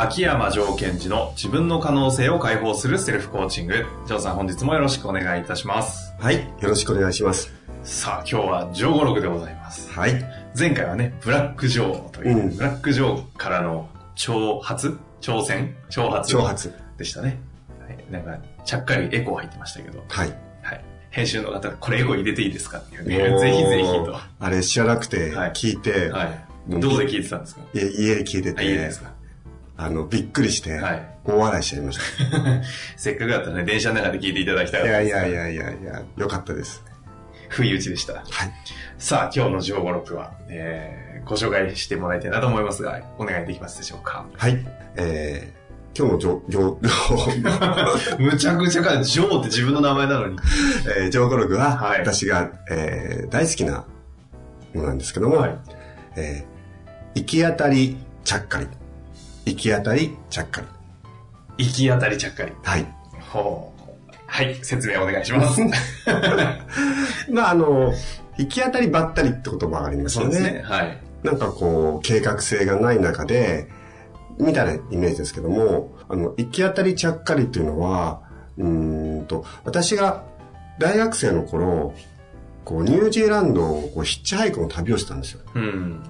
秋山城賢治の自分の可能性を解放するセルフコーチング。城さん本日もよろしくお願いいたします。はい。よろしくお願いします。さあ、今日は上五六でございます。はい。前回はね、ブラックジョーという、うんブラックジョーからの挑発？挑戦？挑発？挑発。でしたね。はい、なんか、ちゃっかりエコー入ってましたけど、はい。はい。編集の方がこれエコー入れていいですかっていうね、ぜひぜひと。あれ知らなくて、はい聞いて、はい。もうどこで聞いてたんですか？家で聞いててです、か？あの、びっくりして、はい大笑いしちゃいまし せっかくだったらね、電車の中で聞いていただきたた。かったですいやいやいやいやいや、よかったです。不意打ちでした。はい。さあ、今日の15、6は、えー、ご紹介してもらいたいなと思いますが、お願いできますでしょうか？はい。えー、今日の上、上、むちゃくちゃか、ジョーって自分の名前なのに。えー、上語録は、はい私が、えー、大好きなものなんですけども、はいえー、行き当たりちゃっかり。行き当たりちゃっかり。行き当たりちゃっかり。はい。ほう。はい、説明お願いします。まあ、あの、行き当たりばったりって言葉がありますよね。そうですね。はい。なんかこう、計画性がない中で、みたいなイメージですけども、あの、行き当たりちゃっかりっていうのは、うーんと、私が大学生の頃、こう、ニュージーランドをこうヒッチハイクの旅をしたんですよ。うん。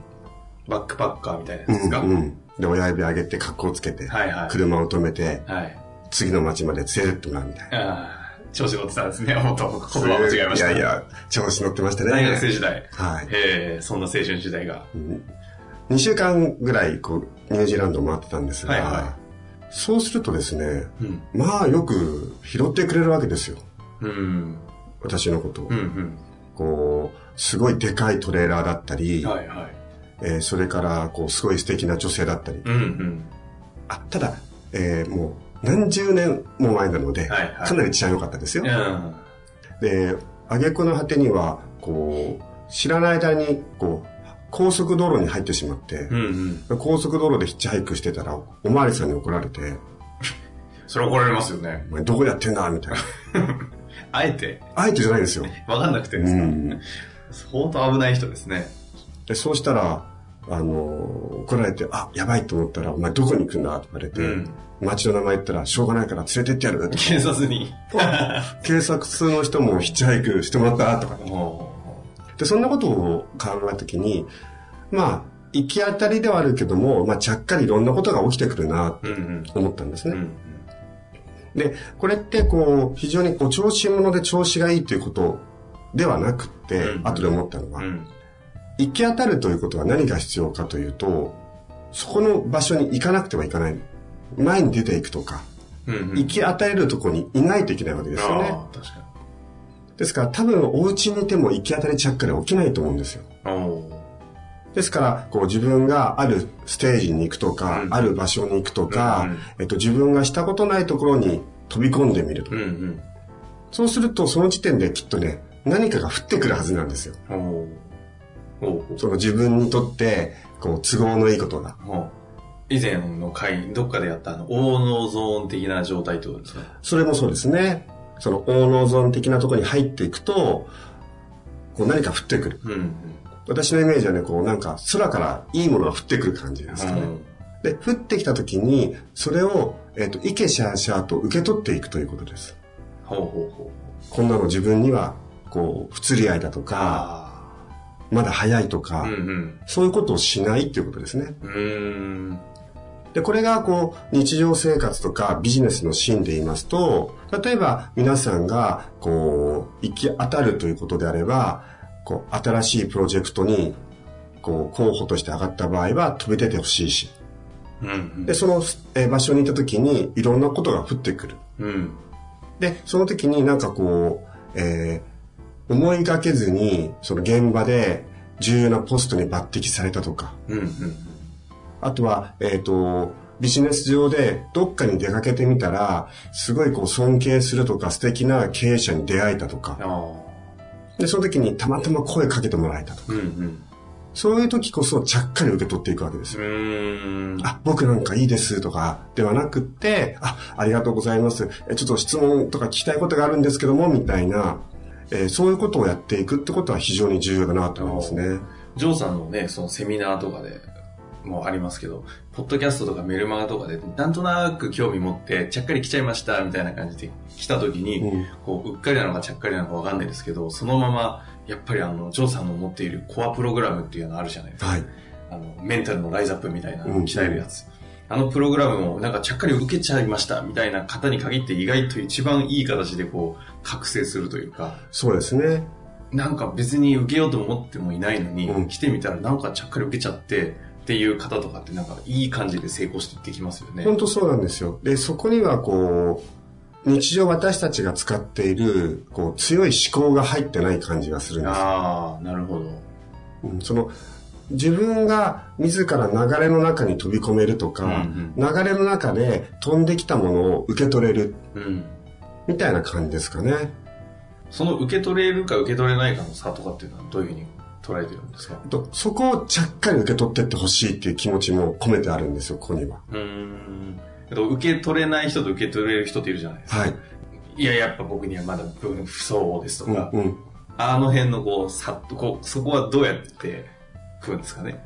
バックパッカーみたいなやつですか、うんうん。で、親指上げて格好つけて、はいはい車を止めて、はい。次の町まで連れてってもらうみたいな。ああ、調子乗ってたんですね。本当言葉間違えました。いやいや、調子乗ってましたね。大学生時代。はい。ええそんな青春時代が。2週間ぐらい、こう、ニュージーランドを回ってたんですが、はいはそうするとですね、うん。まあよく拾ってくれるわけですよ。うん。私のことを。うんこう、すごいでかいトレーラーだったり、うん。はいはい。えーそれから、こう、すごい素敵な女性だったり。うんうん。あ、ただ、えーもう、何十年も前なので、はいはいかなり治安良かったですよ。うん。で、挙句の果てには、こう、知らない間に、こう、高速道路に入ってしまってう、んうん。高速道路でヒッチハイクしてたら、おまわりさんに怒られて、それ怒られますよね。お前どこやってんだみたいな。あえて、あえてじゃないですよ。わかんなくてでうすか、ん。相当危ない人ですね。で、そうしたら、あの、怒られて、あ、やばいと思ったら、お前どこに行くんだ？って言われて、うん町の名前言ったら、しょうがないから連れてってやる。警察に。警察の人もヒッチハイクしてもらった？とか。もで、そんなことを考えたときに、まあ、行き当たりではあるけども、まあ、ちゃっかりいろんなことが起きてくるな、う。うんうん。と思ったんですね。うんで、これってこう、非常にこう、調子者で調子がいいということではなくって、うん後で思ったのは、うん。行き当たるということは何が必要かというと、そこの場所に行かなくてはいけない。前に出ていくとか、うんうん。行き当たれるところにいないといけないわけですよね。ですから多分お家にいても行き当たりちゃっかり起きないと思うんですよ。ですから、こう自分があるステージに行くとか、うんある場所に行くとか、うんうんえっと、自分がしたことないところに飛び込んでみると。うんうん。そうすると、その時点できっとね、何かが降ってくるはずなんですよ。その自分にとって、こう、都合のいいことが。お以前の回、どっかでやったあの、大脳ゾーン的な状態ってことですか？それもそうですね。その、大脳ゾーン的なところに入っていくと、こう何か降ってくる。うんうん。私のイメージはね、こうなんか空からいいものが降ってくる感じですかね。で、降ってきた時に、それを、えっ、と、イケシャーシャーと受け取っていくということです。ほうほうほう。こんなの自分には、こう、不釣り合いだとか、あまだ早いとか、あ。うんうん。そういうことをしないっていうことですね。で、これがこう、日常生活とかビジネスのシーンで言いますと、例えば皆さんが、こう、行き当たるということであれば、こう、新しいプロジェクトに、こう、候補として上がった場合は飛び出てほしいし、うんうん。で、その、えー場所にいた時にいろんなことが降ってくる。うん。で、その時になんかこう、えー、思いがけずに、その現場で重要なポストに抜擢されたとか、うん。うん。あとは、えっ、と、ビジネス上でどっかに出かけてみたら、すごいこう尊敬するとか素敵な経営者に出会えたとか。で、その時にたまたま声かけてもらえたとか、うんうん。そういう時こそちゃっかり受け取っていくわけですうよ。あ、僕なんかいいですとかではなくって、あ、ありがとうございます。えちょっと質問とか聞きたいことがあるんですけども、みたいな、えーそういうことをやっていくってことは非常に重要だなと思いますね。ジョーさんのね、そのセミナーとかでもありますけど、ポッドキャストとかメルマガとかで、なんとなく興味持って、ちゃっかり来ちゃいました、みたいな感じで来た時に、うんこう、うっかりなのかちゃっかりなのかわかんないですけど、そのまま、やっぱりあの、ジョーさんの持っているコアプログラムっていうのあるじゃないですか。はい。あの、メンタルのライズアップみたいな鍛えるやつ。あのプログラムもなんかちゃっかり受けちゃいましたみたいな方に限って意外と一番いい形でこう覚醒するというか、そうですね。なんか別に受けようと思ってもいないのに、うん来てみたらなんかちゃっかり受けちゃってっていう方とかってなんかいい感じで成功していってきますよね。本当そうなんですよ。で、そこにはこう、日常私たちが使っている、こう、強い思考が入ってない感じがするんですよ。ああ、なるほど。うんその、自分が自ら流れの中に飛び込めるとか、うん流れの中で飛んできたものを受け取れる、うん。みたいな感じですかね。その受け取れるか受け取れないかの差とかっていうのはどういうふうに捉えてるんですか？とそこをちゃっかり受け取ってってほしいっていう気持ちも込めてあるんですよ、ここには。うーん。えっと受け取れない人と受け取れる人っているじゃないですか。はい。いや、やっぱ僕にはまだ不不相応ですとうんか、うん。あの辺のこう、さっとこう、そこはどうやって食うんですかね。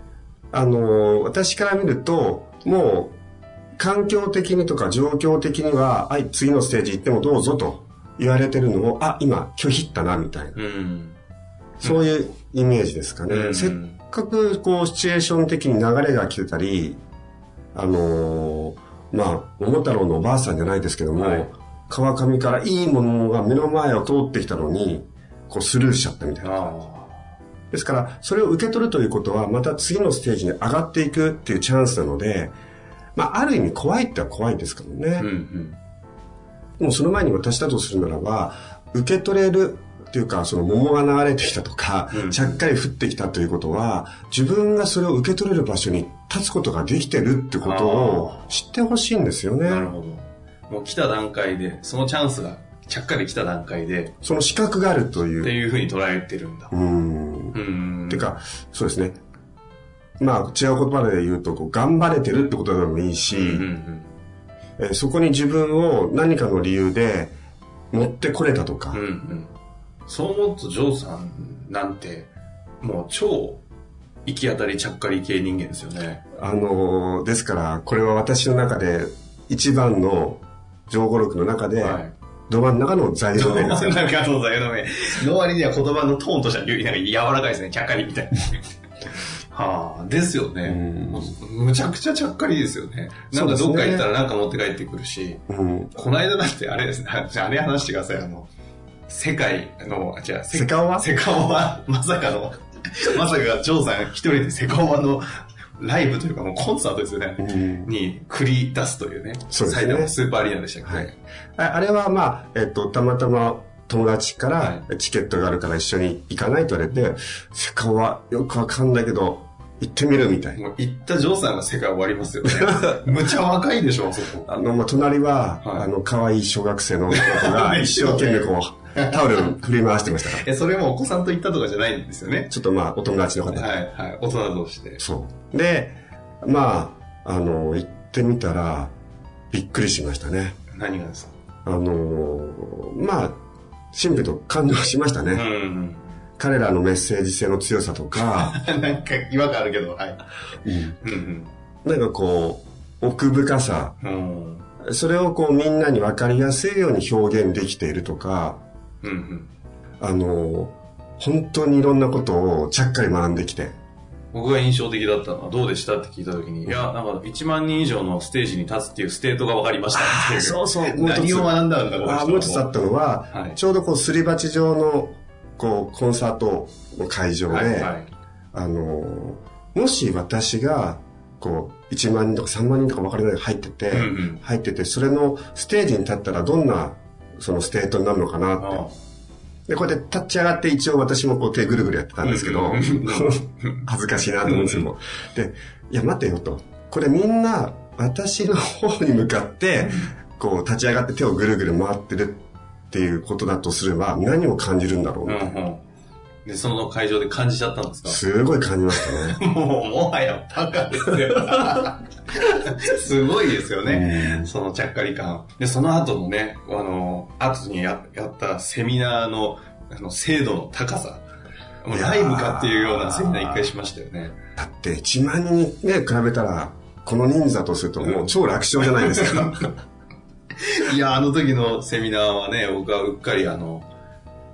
あのー私から見ると、もう、環境的にとか状況的には、はい、次のステージ行ってもどうぞと言われてるのを、あ、今、拒否ったな、みたいな。うん。そういうイメージですかね。うんせっかく、こう、シチュエーション的に流れが来てたり、あのーまあ、桃太郎のおばあさんじゃないですけども、はい川上からいいものが目の前を通ってきたのに、こう、スルーしちゃったみたいな。あですから、それを受け取るということは、また次のステージに上がっていくっていうチャンスなので、まあ、ある意味怖いっては怖いですからね。あ。うんうん。でもその前に私だとするならば、受け取れるっていうか、その桃が流れてきたとか、うんちゃっかり降ってきたということは、自分がそれを受け取れる場所に立つことができてるってことを知ってほしいんですよね。なるほど。もう来た段階で、そのチャンスがちゃっかり来た段階で、その資格があるという。っていうふうに捉えてるんだう。ん。うん。てか、そうですね。まあ、違う言葉で言うと、こう頑張れてるってことでもいいし、うんうんえーそこに自分を何かの理由で持ってこれたとか、うん。うんうん。そう思うと、ジョーさんなんて、もう超行き当たりちゃっかり系人間ですよね。あのーですから、これは私の中で一番の上語録の中で、はい。ど真ん中の材料名ですよ。なんかそうだよね。の割には言葉のトーンとしてはなんか柔らかいですね。ちゃっかりみたいな。はあ、ですよね。うんむちゃくちゃちゃっかりですよね。なんかどっか行ったらなんか持って帰ってくるし、うん。この間だってあれですね、じゃああれ話してください、あの、世界の、じゃあ、セカオワ？セカオワ、まさかの、まさかジョーさん一人でセカオワのライブというかもうコンサートですよね。うんに繰り出すというね。そうですね埼玉スーパーアリーナでしたっけ、はいああれはまあ、えっと、たまたま友達かはらチケットがあるから一緒に行かないと言われて、セカオワよくわかんないけど、行ってみるみたいな。もう行ったジョーさんが世界終わりますよね。むちゃ若いでしょ、あそこ。あの、まあ、隣は、はいあの、可愛い小学生の女の子が 一生懸命こう、タオル振り回してましたから。え、それもお子さんと行ったとかじゃないんですよね。ちょっとまあ、お友達の方。はい、はい。大人同士で。そう。で、まあ、あの、行ってみたら、びっくりしましたね。何がですか？あの、まあ、シンプルと感動しましたね。うん。彼らのメッセージ性の強さとか、なんか違和感あるけど、はい。うんうんなんかこう、奥深さ、うん。うん。それをこうみんなに分かりやすいように表現できているとか、うんうん。あの、本当にいろんなことをちゃっかり学んできて、僕が印象的だったのはどうでしたって聞いたときに、いや、なんか1万人以上のステージに立つっていう state が分かりました。そうそうもう何を学んだんだ、この人あもう一つあったのは、はいちょうどこうすり鉢状のこうコンサートの会場で、はいはい。あのもし私がこう、1万人とか3万人とか分かりない入ってて、うんうん入ってて、それのステージに立ったらどんな、その state になるのかなって。あで、こうやって立ち上がって一応私もこう手ぐるぐるやってたんですけど 恥ずかしいなと思うんですけども。で、いや待てよと。これみんな私の方に向かって、こう立ち上がって手をぐるぐる回ってるっていうことだとすれば何を感じるんだろううんみたいな。うん。で、その会場で感じちゃったんですか？すごい感じましたね。もう、もはやバカですよ。すごいですよね。そのちゃっかり感。で、その後のね、あの、後にややったセミナーの、あの、精度の高さ。もうライブかっていうようなセミナー一回しましたよね。だって1万人にね、比べたら、この人数だとするともう超楽勝じゃないですか。いや、あの時のセミナーはね、僕はうっかりあの、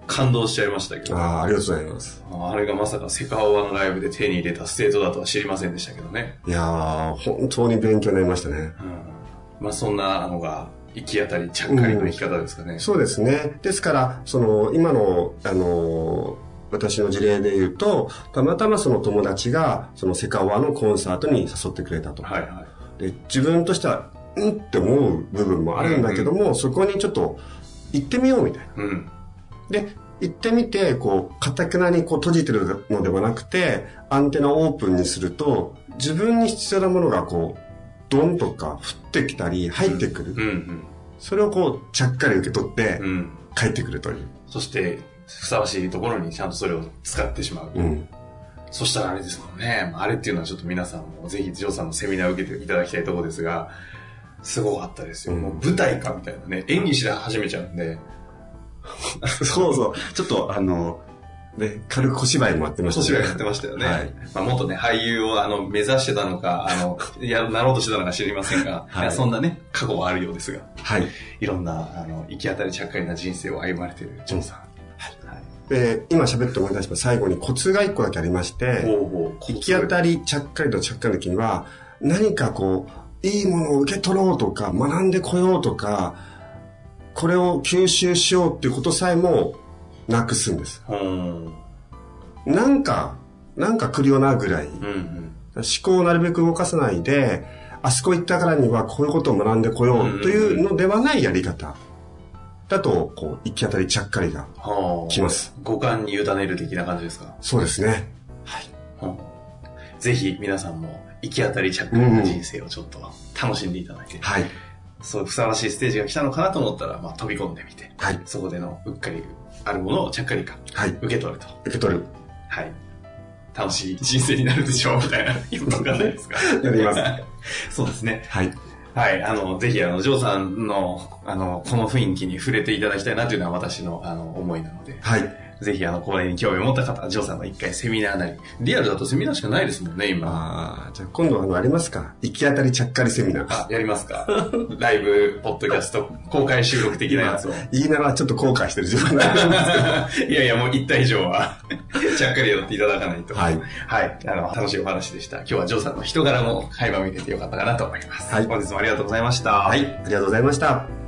感動しちゃいましたけど。ああ、ありがとうございます。あれがまさかセカオワのライブで手に入れた state だとは知りませんでしたけどね。いやー、本当に勉強になりましたね。うん、まあそんなのが行き当たりちゃっかりの生き方ですかね。そうですね。ですから、その、今の、あの、私の事例で言うと、たまたまその友達が、そのセカオワのコンサートに誘ってくれたと。はいはい。で自分としては、うんって思う部分もあるんだけども、そこにちょっと行ってみようみたいな。うん。で、行ってみて、こう、かたくなにこう閉じてるのではなくて、アンテナをオープンにすると、自分に必要なものがこう、ドンとか降ってきたり、入ってくる。うんうん。それをこう、ちゃっかり受け取ってう、ん。帰ってくるという。そして、ふさわしいところにちゃんとそれを使ってしまう。うん。そしたらあれですもんね。あれっていうのはちょっと皆さんもぜひジョーさんのセミナーを受けていただきたいところですが、すごかったですよ。うんもう舞台かみたいなね。演技し始めちゃうんで。そうそう。ちょっと、あの、ね、軽く小芝居もやってました年がやってましたよね。はいまあ、もっとね、俳優をあの目指してたのか、あの、や、なろうとしてたのか知りませんが、はいそんなね、過去はあるようですが、はい。いろんな、あの、行き当たりちゃっかりな人生を歩まれているジョーさん。はい。で、今喋って思い出しました最後にコツが一個だけありまして、ほうほう行き当たりちゃっかりとちゃっかりの時には、何かこう、いいものを受け取ろうとか、学んでこようとか、これを吸収しようっていうことさえもなくすんです。うん。なんか、なんか来るよなぐらい。うんうん。思考をなるべく動かさないで、あそこ行ったからにはこういうことを学んでこようというのではないやり方。だと、こう、行き当たりちゃっかりがはあ。来ます。五感に委ねる的な感じですか？そうですね。うんぜひ皆さんも行き当たりちゃっかりな人生をちょっと楽しんでいただいて、はい。そうふさわしいステージが来たのかなと思ったら、まあ、飛び込んでみて、はい。そこでのうっかりあるものをちゃっかりかはい。受け取ると。受け取る。はい。楽しい人生になるでしょう、みたいな言うとかないですか？やります。そうですね。はい。はい。あの、ぜひ、あの、ジョーさんの、あの、この雰囲気に触れていただきたいなというのは私の、あの、思いなので、はい。ぜひ、あの、これに興味を持った方は、ジョーさんの一回セミナーなり、リアルだとセミナーしかないですもんね、今。ああ、じゃあ今度あの、ありますか？行き当たりちゃっかりセミナー。あ、やりますかライブ、ポッドキャスト、公開収録的なやつを。言いながらちょっと後悔してる自分があるんですいやいや、もう一体以上は、ちゃっかりやっていただかないと。はい。はい。あの、楽しいお話でした。今日はジョーさんの人柄も垣間見れてよかったかなと思います。はい本日もありがとうございました。けど。はい。ありがとうございました。